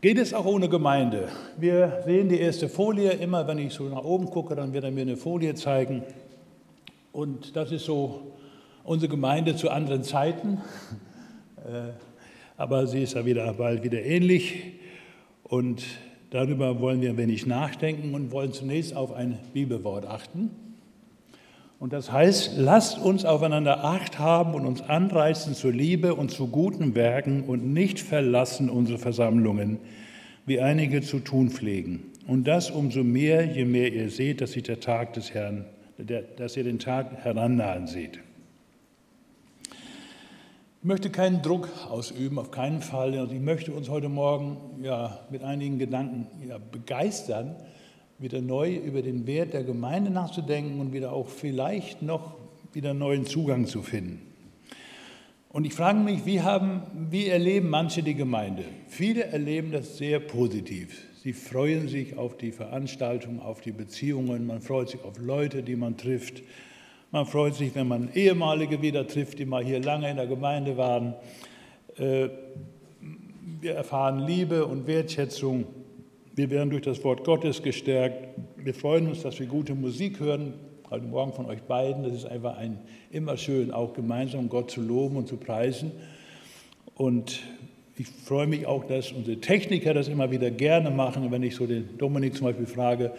Geht es auch ohne Gemeinde? Wir sehen die erste Folie. Immer wenn ich so nach oben gucke, dann wird er mir eine Folie zeigen. Und das ist so unsere Gemeinde zu anderen Zeiten. Äh, aber sie ist ja wieder bald wieder ähnlich. Und darüber wollen wir ein wenig nachdenken und wollen zunächst auf ein Bibelwort achten. Und das heißt, lasst uns aufeinander Acht haben und uns anreißen zur Liebe und zu guten Werken und nicht verlassen unsere Versammlungen, wie einige zu tun pflegen. Und das umso mehr, je mehr ihr seht, dass sich der Tag des Herrn, dass ihr den Tag herannahen seht. Ich möchte keinen Druck ausüben, auf keinen Fall. Und ich möchte uns heute Morgen ja, mit einigen Gedanken ja, begeistern, wieder neu über den Wert der Gemeinde nachzudenken und wieder auch vielleicht noch wieder neuen Zugang zu finden. Und ich frage mich, wie, haben, wie erleben manche die Gemeinde? Viele erleben das sehr positiv. Sie freuen sich auf die Veranstaltung, auf die Beziehungen, man freut sich auf Leute, die man trifft. Man freut sich, wenn man ehemalige wieder trifft, die mal hier lange in der Gemeinde waren. Äh, wir erfahren Liebe und Wertschätzung wir werden durch das Wort Gottes gestärkt. Wir freuen uns, dass wir gute Musik hören. Heute Morgen von euch beiden. Das ist einfach ein, immer schön, auch gemeinsam Gott zu loben und zu preisen. Und ich freue mich auch, dass unsere Techniker das immer wieder gerne machen. Und wenn ich so den Dominik zum Beispiel frage,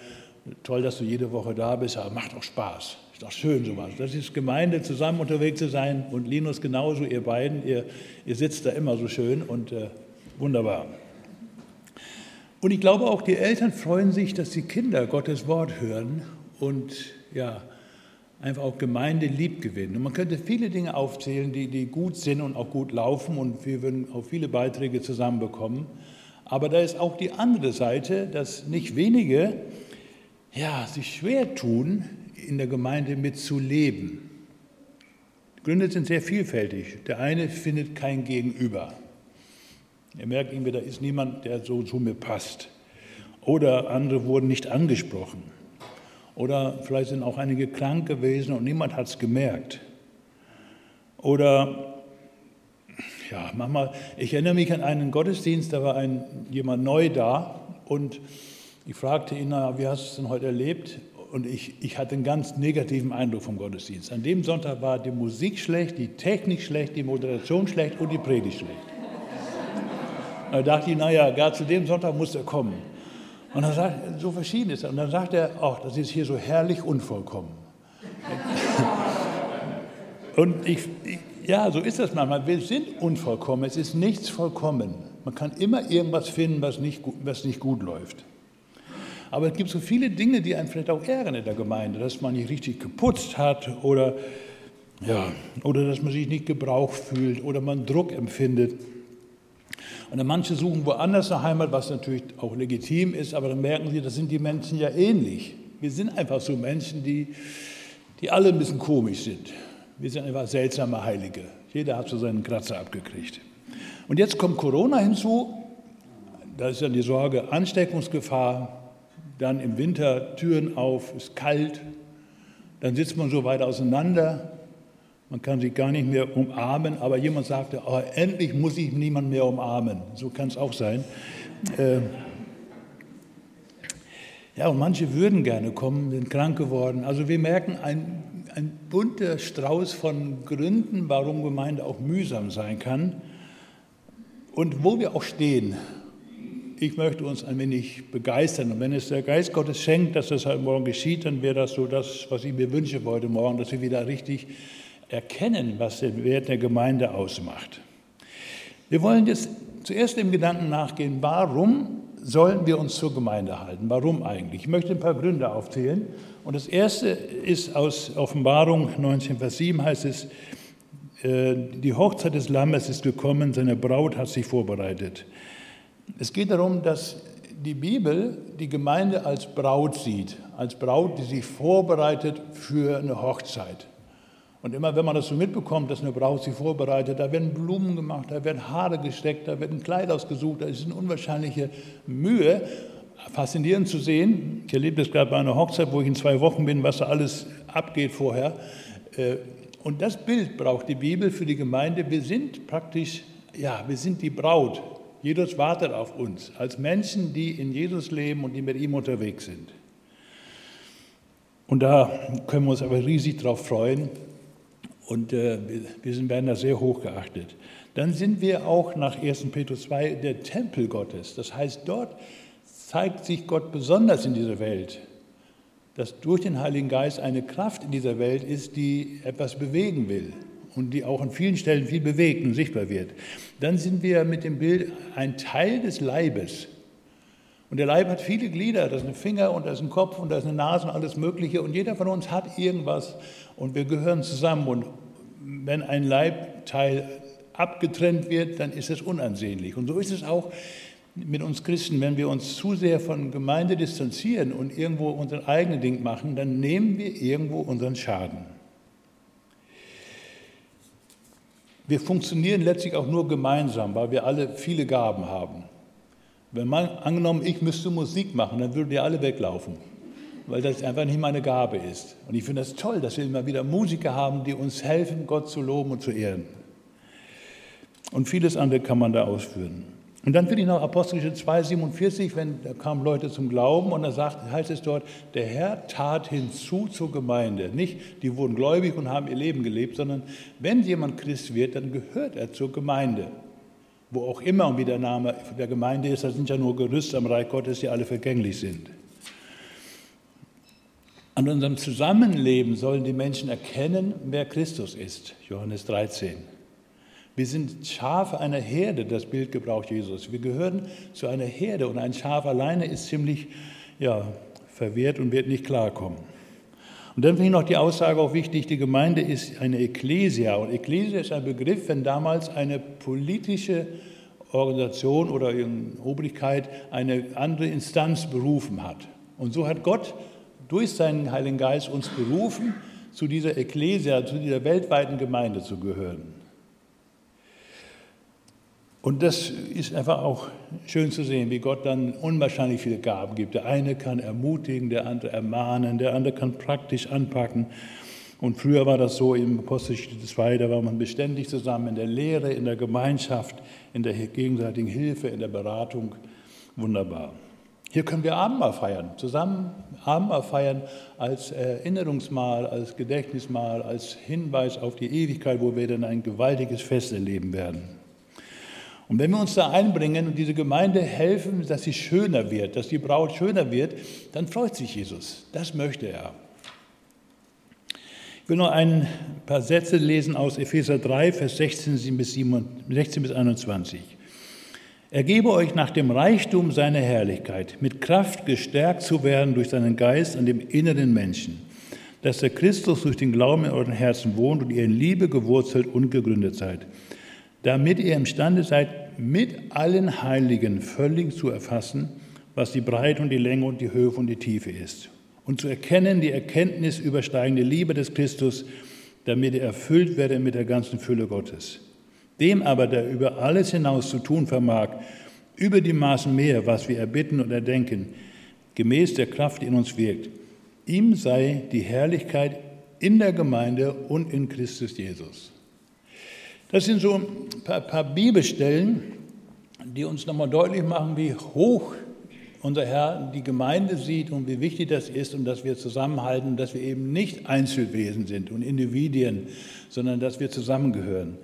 toll, dass du jede Woche da bist, aber macht auch Spaß. Ist doch schön sowas. Das ist Gemeinde, zusammen unterwegs zu sein. Und Linus genauso, ihr beiden, ihr, ihr sitzt da immer so schön und äh, wunderbar. Und ich glaube auch, die Eltern freuen sich, dass die Kinder Gottes Wort hören und ja, einfach auch Gemeinde lieb gewinnen. Und man könnte viele Dinge aufzählen, die, die gut sind und auch gut laufen und wir würden auch viele Beiträge zusammenbekommen. Aber da ist auch die andere Seite, dass nicht wenige ja, sich schwer tun, in der Gemeinde mitzuleben. Die Gründe sind sehr vielfältig. Der eine findet kein Gegenüber. Er merkt irgendwie, da ist niemand, der so zu mir passt. Oder andere wurden nicht angesprochen. Oder vielleicht sind auch einige krank gewesen und niemand hat es gemerkt. Oder, ja, manchmal, ich erinnere mich an einen Gottesdienst, da war ein, jemand neu da und ich fragte ihn, na, wie hast du es denn heute erlebt? Und ich, ich hatte einen ganz negativen Eindruck vom Gottesdienst. An dem Sonntag war die Musik schlecht, die Technik schlecht, die Moderation schlecht und die Predigt schlecht. Da dachte ich, naja, gar zu dem Sonntag muss er kommen. Und dann sagt so verschieden ist er. Und dann sagt er, ach, das ist hier so herrlich unvollkommen. Und ich, ich, ja, so ist das manchmal. Wir sind unvollkommen. Es ist nichts vollkommen. Man kann immer irgendwas finden, was nicht, was nicht gut läuft. Aber es gibt so viele Dinge, die einen vielleicht auch ärgern in der Gemeinde, dass man nicht richtig geputzt hat oder, ja, oder dass man sich nicht gebraucht fühlt oder man Druck empfindet. Und manche suchen woanders eine Heimat, was natürlich auch legitim ist, aber dann merken sie, das sind die Menschen ja ähnlich. Wir sind einfach so Menschen, die, die alle ein bisschen komisch sind. Wir sind einfach seltsame Heilige. Jeder hat so seinen Kratzer abgekriegt. Und jetzt kommt Corona hinzu. Da ist dann die Sorge Ansteckungsgefahr. Dann im Winter Türen auf, ist kalt. Dann sitzt man so weit auseinander. Man kann sich gar nicht mehr umarmen, aber jemand sagte, oh, endlich muss ich niemand mehr umarmen. So kann es auch sein. Äh, ja, und manche würden gerne kommen, sind krank geworden. Also wir merken ein, ein bunter Strauß von Gründen, warum Gemeinde auch mühsam sein kann und wo wir auch stehen. Ich möchte uns ein wenig begeistern. Und wenn es der Geist Gottes schenkt, dass das heute Morgen geschieht, dann wäre das so das, was ich mir wünsche heute Morgen, dass wir wieder richtig erkennen, was den Wert der Gemeinde ausmacht. Wir wollen jetzt zuerst dem Gedanken nachgehen, warum sollen wir uns zur Gemeinde halten? Warum eigentlich? Ich möchte ein paar Gründe aufzählen. Und das erste ist aus Offenbarung 19, Vers 7 heißt es, äh, die Hochzeit des Lammes ist gekommen, seine Braut hat sich vorbereitet. Es geht darum, dass die Bibel die Gemeinde als Braut sieht, als Braut, die sich vorbereitet für eine Hochzeit. Und immer wenn man das so mitbekommt, dass eine Braut sich vorbereitet, da werden Blumen gemacht, da werden Haare gesteckt, da wird ein Kleid ausgesucht, da ist eine unwahrscheinliche Mühe. Faszinierend zu sehen. Ich erlebe das gerade bei einer Hochzeit, wo ich in zwei Wochen bin, was da alles abgeht vorher. Äh, und das Bild braucht die Bibel für die Gemeinde. Wir sind praktisch, ja, wir sind die Braut Jesus wartet auf uns als Menschen, die in Jesus leben und die mit ihm unterwegs sind. Und da können wir uns aber riesig drauf freuen und äh, wir werden da sehr hoch geachtet. Dann sind wir auch nach 1. Petrus 2 der Tempel Gottes. Das heißt, dort zeigt sich Gott besonders in dieser Welt, dass durch den Heiligen Geist eine Kraft in dieser Welt ist, die etwas bewegen will und die auch an vielen Stellen viel bewegt und sichtbar wird. Dann sind wir mit dem Bild ein Teil des Leibes. Und der Leib hat viele Glieder, ist ein Finger und das ist ein Kopf und das ist eine Nase und alles Mögliche. Und jeder von uns hat irgendwas und wir gehören zusammen. Und wenn ein Leibteil abgetrennt wird, dann ist es unansehnlich. Und so ist es auch mit uns Christen. Wenn wir uns zu sehr von Gemeinde distanzieren und irgendwo unser eigenes Ding machen, dann nehmen wir irgendwo unseren Schaden. Wir funktionieren letztlich auch nur gemeinsam, weil wir alle viele Gaben haben. Wenn man angenommen, ich müsste Musik machen, dann würden die alle weglaufen, weil das einfach nicht meine Gabe ist. Und ich finde das toll, dass wir immer wieder Musiker haben, die uns helfen, Gott zu loben und zu ehren. Und vieles andere kann man da ausführen. Und dann finde ich noch Apostelische 2,47, wenn da kamen Leute zum Glauben und da sagt, heißt es dort, der Herr tat hinzu zur Gemeinde. Nicht, die wurden gläubig und haben ihr Leben gelebt, sondern wenn jemand Christ wird, dann gehört er zur Gemeinde. Wo auch immer und wie der Name der Gemeinde ist, das sind ja nur Gerüste am Reich Gottes, die alle vergänglich sind. An unserem Zusammenleben sollen die Menschen erkennen, wer Christus ist. Johannes 13. Wir sind Schafe einer Herde, das Bild gebraucht Jesus. Wir gehören zu einer Herde und ein Schaf alleine ist ziemlich ja, verwehrt und wird nicht klarkommen. Und dann finde ich noch die Aussage auch wichtig, die Gemeinde ist eine Ekklesia. Und Ekklesia ist ein Begriff, wenn damals eine politische Organisation oder Obrigkeit eine andere Instanz berufen hat. Und so hat Gott durch seinen Heiligen Geist uns berufen, zu dieser Ekklesia, zu dieser weltweiten Gemeinde zu gehören. Und das ist einfach auch schön zu sehen, wie Gott dann unwahrscheinlich viele Gaben gibt. Der eine kann ermutigen, der andere ermahnen, der andere kann praktisch anpacken. Und früher war das so im Apostelgeschichte 2, da war man beständig zusammen in der Lehre, in der Gemeinschaft, in der gegenseitigen Hilfe, in der Beratung. Wunderbar. Hier können wir Abendmahl feiern, zusammen Abendmahl feiern als Erinnerungsmahl, als Gedächtnismahl, als Hinweis auf die Ewigkeit, wo wir dann ein gewaltiges Fest erleben werden. Und wenn wir uns da einbringen und diese Gemeinde helfen, dass sie schöner wird, dass die Braut schöner wird, dann freut sich Jesus. Das möchte er. Ich will noch ein paar Sätze lesen aus Epheser 3, Vers 16 bis, 16 bis 21. Er gebe euch nach dem Reichtum seiner Herrlichkeit mit Kraft gestärkt zu werden durch seinen Geist an dem inneren Menschen, dass der Christus durch den Glauben in euren Herzen wohnt und ihr in Liebe gewurzelt und gegründet seid damit ihr imstande seid, mit allen Heiligen völlig zu erfassen, was die Breite und die Länge und die Höhe und die Tiefe ist. Und zu erkennen die Erkenntnis übersteigende Liebe des Christus, damit ihr erfüllt werdet mit der ganzen Fülle Gottes. Dem aber, der über alles hinaus zu tun vermag, über die Maßen mehr, was wir erbitten und erdenken, gemäß der Kraft, die in uns wirkt. Ihm sei die Herrlichkeit in der Gemeinde und in Christus Jesus. Das sind so ein paar, paar Bibelstellen, die uns nochmal deutlich machen, wie hoch unser Herr die Gemeinde sieht und wie wichtig das ist und dass wir zusammenhalten, dass wir eben nicht Einzelwesen sind und Individuen, sondern dass wir zusammengehören.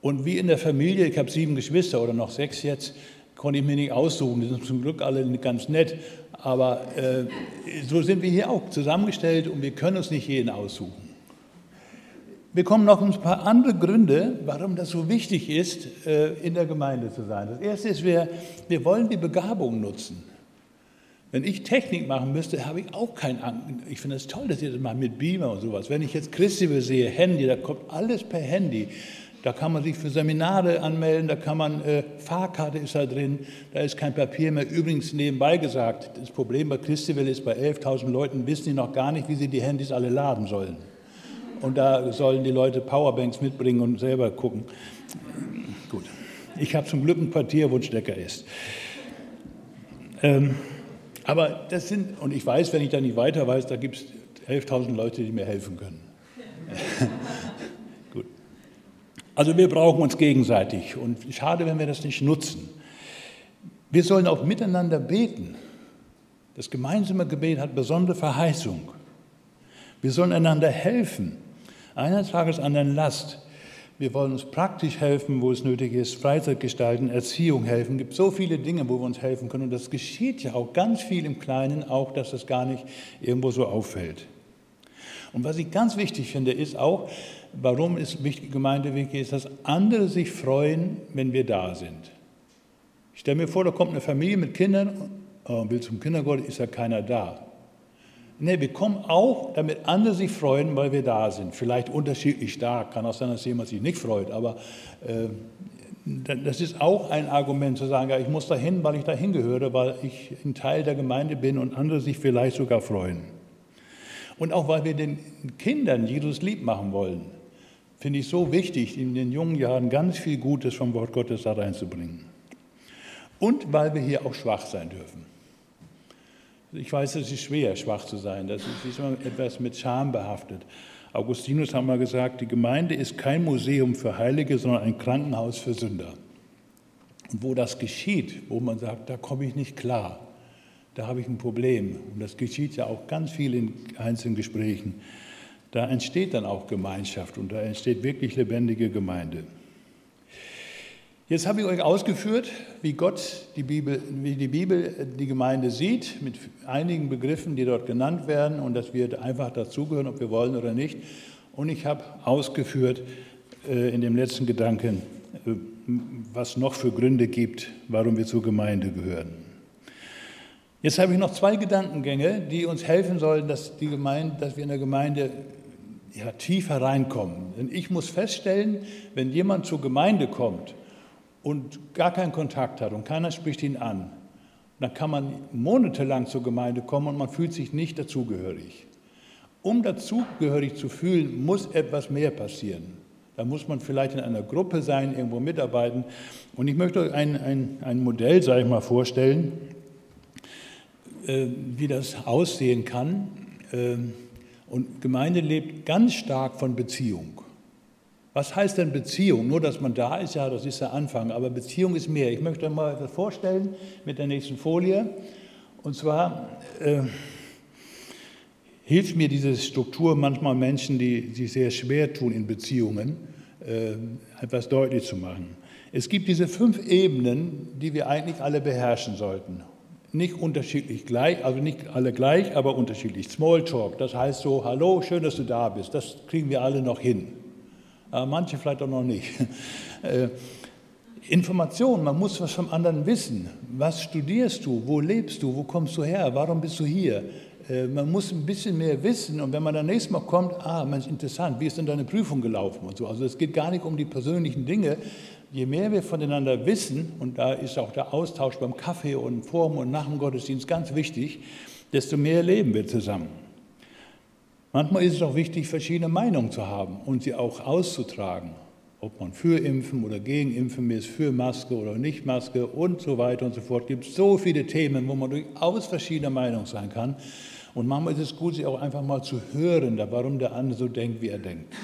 Und wie in der Familie, ich habe sieben Geschwister oder noch sechs jetzt, konnte ich mir nicht aussuchen, die sind zum Glück alle ganz nett, aber äh, so sind wir hier auch zusammengestellt und wir können uns nicht jeden aussuchen. Wir kommen noch ein paar andere Gründe, warum das so wichtig ist, äh, in der Gemeinde zu sein. Das erste ist, wir, wir wollen die Begabung nutzen. Wenn ich Technik machen müsste, habe ich auch keinen Angst. Ich finde es das toll, dass ihr das macht mit Beamer und sowas. Wenn ich jetzt Christivel sehe, Handy, da kommt alles per Handy. Da kann man sich für Seminare anmelden, da kann man, äh, Fahrkarte ist da drin, da ist kein Papier mehr. Übrigens nebenbei gesagt, das Problem bei Christivel ist, bei 11.000 Leuten wissen die noch gar nicht, wie sie die Handys alle laden sollen. Und da sollen die Leute Powerbanks mitbringen und selber gucken. Gut. Ich habe zum Glück ein Quartier, wo ein Stecker ist. Ähm, aber das sind, und ich weiß, wenn ich da nicht weiter weiß, da gibt es 11.000 Leute, die mir helfen können. Gut. Also wir brauchen uns gegenseitig und schade, wenn wir das nicht nutzen. Wir sollen auch miteinander beten. Das gemeinsame Gebet hat besondere Verheißung. Wir sollen einander helfen. Einer Tages anderen Last. Wir wollen uns praktisch helfen, wo es nötig ist, Freizeit gestalten, Erziehung helfen. Es gibt so viele Dinge, wo wir uns helfen können. Und das geschieht ja auch ganz viel im Kleinen, auch dass das gar nicht irgendwo so auffällt. Und was ich ganz wichtig finde, ist auch, warum ist wichtig, Gemeinde wichtig ist, dass andere sich freuen, wenn wir da sind. Ich stelle mir vor, da kommt eine Familie mit Kindern und will zum Kindergottesdienst, ist ja keiner da. Nee, wir kommen auch, damit andere sich freuen, weil wir da sind. Vielleicht unterschiedlich stark, kann auch sein, dass jemand sich nicht freut, aber äh, das ist auch ein Argument zu sagen, ja, ich muss dahin, weil ich dahin gehöre, weil ich ein Teil der Gemeinde bin und andere sich vielleicht sogar freuen. Und auch weil wir den Kindern Jesus lieb machen wollen, finde ich so wichtig, in den jungen Jahren ganz viel Gutes vom Wort Gottes da reinzubringen. Und weil wir hier auch schwach sein dürfen. Ich weiß, es ist schwer, schwach zu sein. Das ist immer etwas mit Scham behaftet. Augustinus hat mal gesagt, die Gemeinde ist kein Museum für Heilige, sondern ein Krankenhaus für Sünder. Und wo das geschieht, wo man sagt, da komme ich nicht klar, da habe ich ein Problem. Und das geschieht ja auch ganz viel in einzelnen Gesprächen. Da entsteht dann auch Gemeinschaft und da entsteht wirklich lebendige Gemeinde. Jetzt habe ich euch ausgeführt, wie Gott die Bibel, wie die Bibel die Gemeinde sieht, mit einigen Begriffen, die dort genannt werden und dass wir einfach dazugehören, ob wir wollen oder nicht. Und ich habe ausgeführt äh, in dem letzten Gedanken, äh, was noch für Gründe gibt, warum wir zur Gemeinde gehören. Jetzt habe ich noch zwei Gedankengänge, die uns helfen sollen, dass, die Gemeinde, dass wir in der Gemeinde ja, tiefer reinkommen. Denn ich muss feststellen, wenn jemand zur Gemeinde kommt und gar keinen Kontakt hat und keiner spricht ihn an, dann kann man monatelang zur Gemeinde kommen und man fühlt sich nicht dazugehörig. Um dazugehörig zu fühlen, muss etwas mehr passieren. Da muss man vielleicht in einer Gruppe sein, irgendwo mitarbeiten. Und ich möchte euch ein, ein, ein Modell, sage ich mal, vorstellen, äh, wie das aussehen kann. Äh, und Gemeinde lebt ganz stark von Beziehung. Was heißt denn Beziehung? Nur, dass man da ist, ja, das ist der Anfang, aber Beziehung ist mehr. Ich möchte mal etwas vorstellen mit der nächsten Folie. Und zwar äh, hilft mir diese Struktur manchmal Menschen, die sich sehr schwer tun in Beziehungen, äh, etwas deutlich zu machen. Es gibt diese fünf Ebenen, die wir eigentlich alle beherrschen sollten. Nicht unterschiedlich gleich, also nicht alle gleich, aber unterschiedlich. Smalltalk, das heißt so, hallo, schön, dass du da bist. Das kriegen wir alle noch hin manche vielleicht auch noch nicht. Äh, Information, man muss was vom anderen wissen. Was studierst du? Wo lebst du? Wo kommst du her? Warum bist du hier? Äh, man muss ein bisschen mehr wissen und wenn man dann nächstes Mal kommt, ah, Mensch, interessant, wie ist denn deine Prüfung gelaufen und so. Also es geht gar nicht um die persönlichen Dinge. Je mehr wir voneinander wissen, und da ist auch der Austausch beim Kaffee und vor und nach dem Gottesdienst ganz wichtig, desto mehr leben wir zusammen. Manchmal ist es auch wichtig, verschiedene Meinungen zu haben und sie auch auszutragen. Ob man für Impfen oder gegen Impfen ist, für Maske oder nicht Maske und so weiter und so fort. Es gibt so viele Themen, wo man durchaus verschiedener Meinung sein kann. Und manchmal ist es gut, sich auch einfach mal zu hören, warum der andere so denkt, wie er denkt.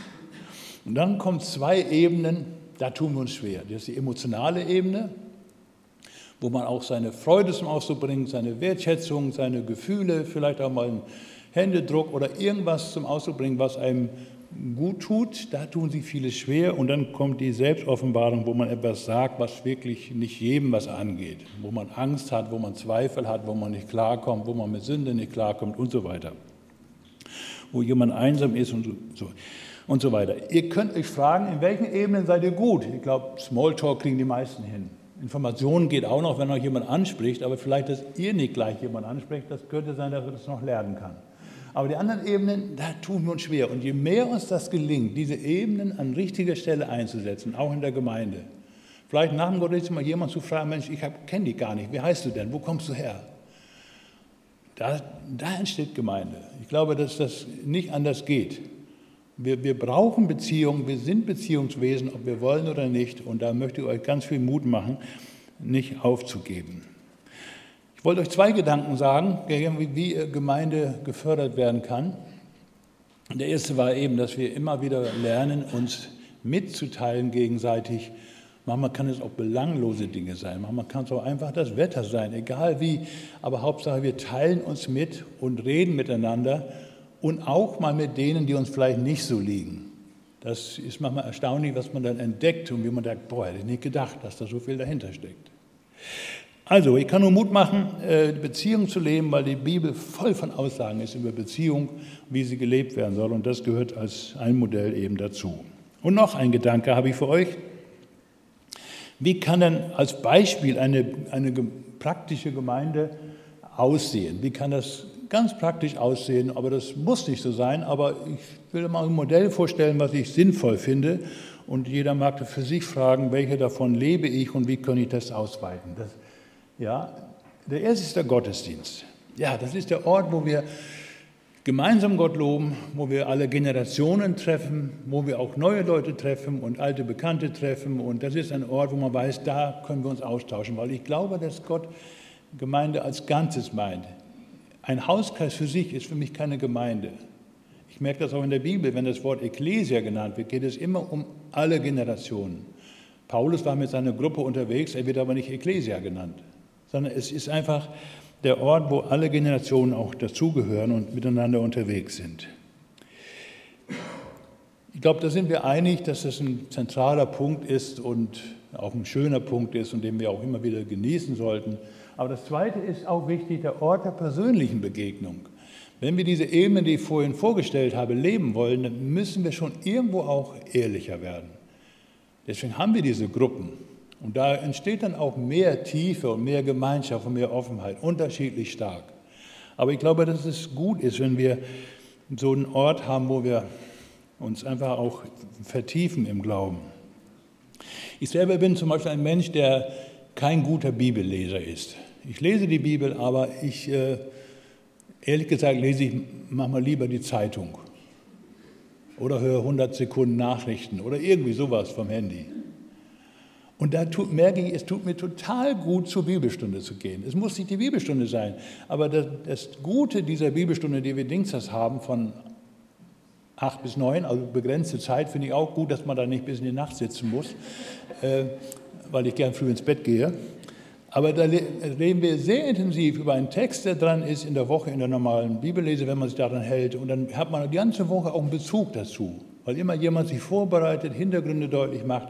Und dann kommen zwei Ebenen, da tun wir uns schwer. Das ist die emotionale Ebene, wo man auch seine Freude zum Ausdruck bringt, seine Wertschätzung, seine Gefühle, vielleicht auch mal ein Händedruck oder irgendwas zum Ausdruck bringen, was einem gut tut, da tun sich viele schwer und dann kommt die Selbstoffenbarung, wo man etwas sagt, was wirklich nicht jedem was angeht, wo man Angst hat, wo man Zweifel hat, wo man nicht klarkommt, wo man mit Sünde nicht klarkommt und so weiter. Wo jemand einsam ist und so, und so weiter. Ihr könnt euch fragen, in welchen Ebenen seid ihr gut? Ich glaube, Smalltalk kriegen die meisten hin. Informationen geht auch noch, wenn euch jemand anspricht, aber vielleicht, dass ihr nicht gleich jemand anspricht, das könnte sein, dass er das noch lernen kann. Aber die anderen Ebenen, da tun wir uns schwer. Und je mehr uns das gelingt, diese Ebenen an richtiger Stelle einzusetzen, auch in der Gemeinde, vielleicht nach dem Gottesdienst mal jemand zu fragen, Mensch, ich kenne dich gar nicht, wie heißt du denn, wo kommst du her? Da, da entsteht Gemeinde. Ich glaube, dass das nicht anders geht. Wir, wir brauchen Beziehungen, wir sind Beziehungswesen, ob wir wollen oder nicht. Und da möchte ich euch ganz viel Mut machen, nicht aufzugeben wollte euch zwei Gedanken sagen, wie Gemeinde gefördert werden kann. Der erste war eben, dass wir immer wieder lernen, uns mitzuteilen gegenseitig, Manchmal kann es auch belanglose Dinge sein. Manchmal kann es auch einfach das Wetter sein, egal wie. Aber Hauptsache, wir teilen uns mit und reden miteinander und auch mal mit denen, die uns vielleicht nicht so liegen. Das ist manchmal erstaunlich, was man dann entdeckt und wie man denkt, boah, hätte ich nicht gedacht, dass da so viel dahinter steckt. Also, ich kann nur Mut machen, äh, Beziehungen zu leben, weil die Bibel voll von Aussagen ist über Beziehung, wie sie gelebt werden soll. Und das gehört als ein Modell eben dazu. Und noch ein Gedanke habe ich für euch. Wie kann denn als Beispiel eine, eine praktische Gemeinde aussehen? Wie kann das ganz praktisch aussehen? Aber das muss nicht so sein. Aber ich will mal ein Modell vorstellen, was ich sinnvoll finde. Und jeder mag für sich fragen, welche davon lebe ich und wie kann ich das ausweiten? Das, ja, der erste ist der Gottesdienst. Ja, das ist der Ort, wo wir gemeinsam Gott loben, wo wir alle Generationen treffen, wo wir auch neue Leute treffen und alte Bekannte treffen. Und das ist ein Ort, wo man weiß, da können wir uns austauschen, weil ich glaube, dass Gott Gemeinde als Ganzes meint. Ein Hauskreis für sich ist für mich keine Gemeinde. Ich merke das auch in der Bibel, wenn das Wort Ekklesia genannt wird, geht es immer um alle Generationen. Paulus war mit seiner Gruppe unterwegs, er wird aber nicht Ekklesia genannt, sondern es ist einfach der Ort, wo alle Generationen auch dazugehören und miteinander unterwegs sind. Ich glaube, da sind wir einig, dass das ein zentraler Punkt ist und auch ein schöner Punkt ist und den wir auch immer wieder genießen sollten. Aber das Zweite ist auch wichtig, der Ort der persönlichen Begegnung. Wenn wir diese Ebene, die ich vorhin vorgestellt habe, leben wollen, dann müssen wir schon irgendwo auch ehrlicher werden. Deswegen haben wir diese Gruppen. Und da entsteht dann auch mehr Tiefe und mehr Gemeinschaft und mehr Offenheit, unterschiedlich stark. Aber ich glaube, dass es gut ist, wenn wir so einen Ort haben, wo wir uns einfach auch vertiefen im Glauben. Ich selber bin zum Beispiel ein Mensch, der kein guter Bibelleser ist. Ich lese die Bibel, aber ich, äh, ehrlich gesagt, lese ich manchmal lieber die Zeitung oder höre 100 Sekunden Nachrichten oder irgendwie sowas vom Handy. Und da tut, merke ich, es tut mir total gut, zur Bibelstunde zu gehen. Es muss nicht die Bibelstunde sein, aber das, das Gute dieser Bibelstunde, die wir Dingsdas haben, von acht bis neun, also begrenzte Zeit, finde ich auch gut, dass man da nicht bis in die Nacht sitzen muss, äh, weil ich gern früh ins Bett gehe. Aber da reden wir sehr intensiv über einen Text, der dran ist in der Woche in der normalen Bibellese, wenn man sich daran hält. Und dann hat man die ganze Woche auch einen Bezug dazu, weil immer jemand sich vorbereitet, Hintergründe deutlich macht.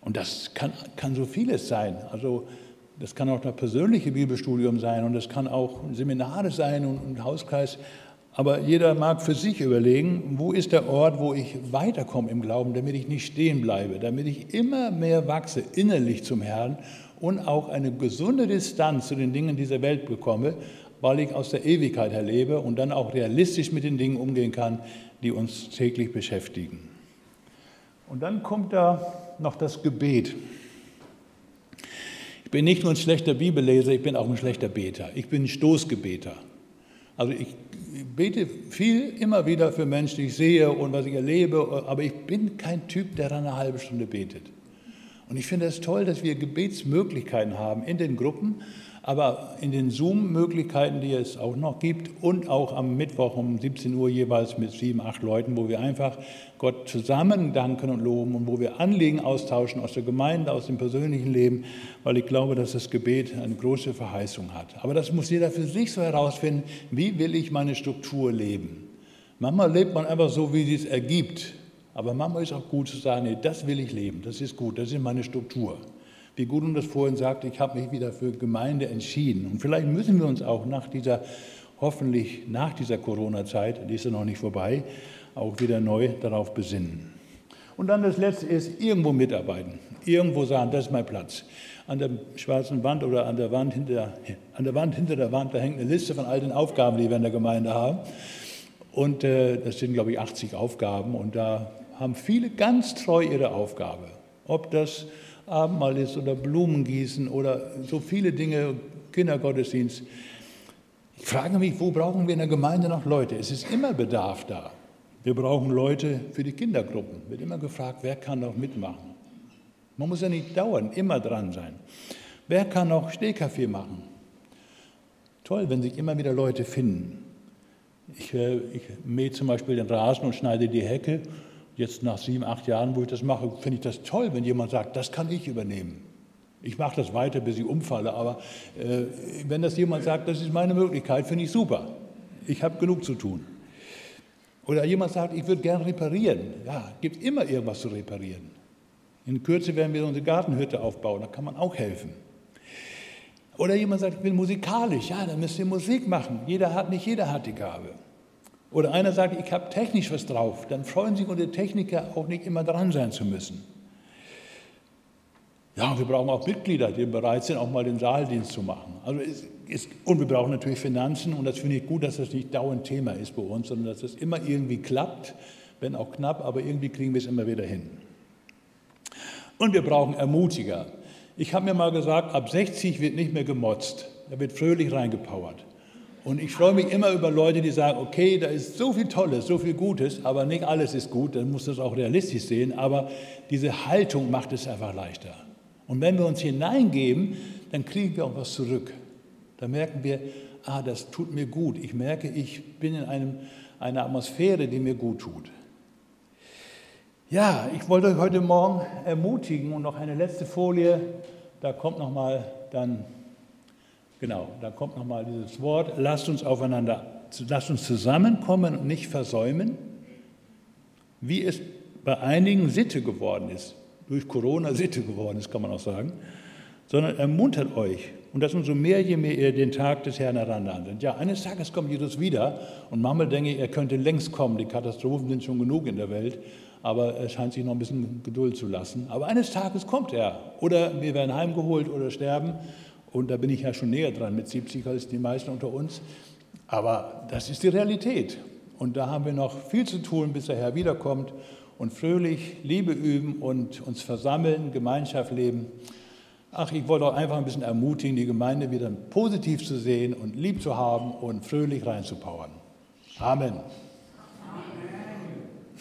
Und das kann, kann so vieles sein. Also das kann auch ein persönliches Bibelstudium sein und das kann auch Seminare sein und ein Hauskreis. Aber jeder mag für sich überlegen, wo ist der Ort, wo ich weiterkomme im Glauben, damit ich nicht stehen bleibe, damit ich immer mehr wachse innerlich zum Herrn und auch eine gesunde Distanz zu den Dingen dieser Welt bekomme, weil ich aus der Ewigkeit erlebe und dann auch realistisch mit den Dingen umgehen kann, die uns täglich beschäftigen. Und dann kommt da noch das Gebet. Ich bin nicht nur ein schlechter Bibelleser, ich bin auch ein schlechter Beter. Ich bin ein Stoßgebeter. Also ich bete viel immer wieder für Menschen, die ich sehe und was ich erlebe, aber ich bin kein Typ, der dann eine halbe Stunde betet. Und ich finde es toll, dass wir Gebetsmöglichkeiten haben in den Gruppen, aber in den Zoom-Möglichkeiten, die es auch noch gibt und auch am Mittwoch um 17 Uhr jeweils mit sieben, acht Leuten, wo wir einfach Gott zusammen danken und loben und wo wir Anliegen austauschen aus der Gemeinde, aus dem persönlichen Leben, weil ich glaube, dass das Gebet eine große Verheißung hat. Aber das muss jeder für sich so herausfinden, wie will ich meine Struktur leben. Manchmal lebt man einfach so, wie es ergibt. Aber manchmal ist auch gut zu sagen, nee, das will ich leben, das ist gut, das ist meine Struktur. Wie Gudrun das vorhin sagte, ich habe mich wieder für Gemeinde entschieden. Und vielleicht müssen wir uns auch nach dieser, hoffentlich nach dieser Corona-Zeit, die ist ja noch nicht vorbei, auch wieder neu darauf besinnen. Und dann das Letzte ist, irgendwo mitarbeiten. Irgendwo sagen, das ist mein Platz. An der schwarzen Wand oder an der Wand hinter, an der, Wand hinter der Wand, da hängt eine Liste von all den Aufgaben, die wir in der Gemeinde haben. Und äh, das sind, glaube ich, 80 Aufgaben. Und da haben viele ganz treu ihre Aufgabe. Ob das Abendmahl ist oder Blumen gießen oder so viele Dinge, Kindergottesdienst. Ich frage mich, wo brauchen wir in der Gemeinde noch Leute? Es ist immer Bedarf da. Wir brauchen Leute für die Kindergruppen. Wird immer gefragt, wer kann noch mitmachen? Man muss ja nicht dauernd immer dran sein. Wer kann noch Stehkaffee machen? Toll, wenn sich immer wieder Leute finden. Ich, äh, ich mähe zum Beispiel den Rasen und schneide die Hecke Jetzt nach sieben, acht Jahren, wo ich das mache, finde ich das toll, wenn jemand sagt, das kann ich übernehmen. Ich mache das weiter, bis ich umfalle, aber äh, wenn das jemand sagt, das ist meine Möglichkeit, finde ich super. Ich habe genug zu tun. Oder jemand sagt, ich würde gerne reparieren. Ja, gibt immer irgendwas zu reparieren. In Kürze werden wir unsere Gartenhütte aufbauen, da kann man auch helfen. Oder jemand sagt, ich bin musikalisch. Ja, dann müsst ihr Musik machen. Jeder hat, nicht jeder hat die Gabe. Oder einer sagt, ich habe technisch was drauf. Dann freuen sich unsere Techniker auch nicht immer dran sein zu müssen. Ja, wir brauchen auch Mitglieder, die bereit sind, auch mal den Saaldienst zu machen. Also es ist, und wir brauchen natürlich Finanzen und das finde ich gut, dass das nicht dauernd Thema ist bei uns, sondern dass das immer irgendwie klappt, wenn auch knapp, aber irgendwie kriegen wir es immer wieder hin. Und wir brauchen Ermutiger. Ich habe mir mal gesagt, ab 60 wird nicht mehr gemotzt, da wird fröhlich reingepowert. Und ich freue mich immer über Leute, die sagen, okay, da ist so viel Tolles, so viel Gutes, aber nicht alles ist gut, dann muss das auch realistisch sehen, aber diese Haltung macht es einfach leichter. Und wenn wir uns hineingeben, dann kriegen wir auch was zurück. Da merken wir, ah, das tut mir gut. Ich merke, ich bin in einem, einer Atmosphäre, die mir gut tut. Ja, ich wollte euch heute Morgen ermutigen und noch eine letzte Folie, da kommt nochmal dann, genau, da kommt nochmal dieses Wort, lasst uns aufeinander, lasst uns zusammenkommen und nicht versäumen, wie es bei einigen Sitte geworden ist durch Corona Sitte geworden ist, kann man auch sagen, sondern ermuntert euch. Und das umso mehr, je mehr ihr den Tag des Herrn heranlandet. Ja, eines Tages kommt Jesus wieder und manchmal denke ich, er könnte längst kommen. Die Katastrophen sind schon genug in der Welt, aber er scheint sich noch ein bisschen Geduld zu lassen. Aber eines Tages kommt er. Oder wir werden heimgeholt oder sterben. Und da bin ich ja schon näher dran mit 70 als die meisten unter uns. Aber das ist die Realität. Und da haben wir noch viel zu tun, bis der Herr wiederkommt und fröhlich Liebe üben und uns versammeln, Gemeinschaft leben. Ach, ich wollte auch einfach ein bisschen ermutigen, die Gemeinde wieder positiv zu sehen und lieb zu haben und fröhlich reinzupowern. Amen.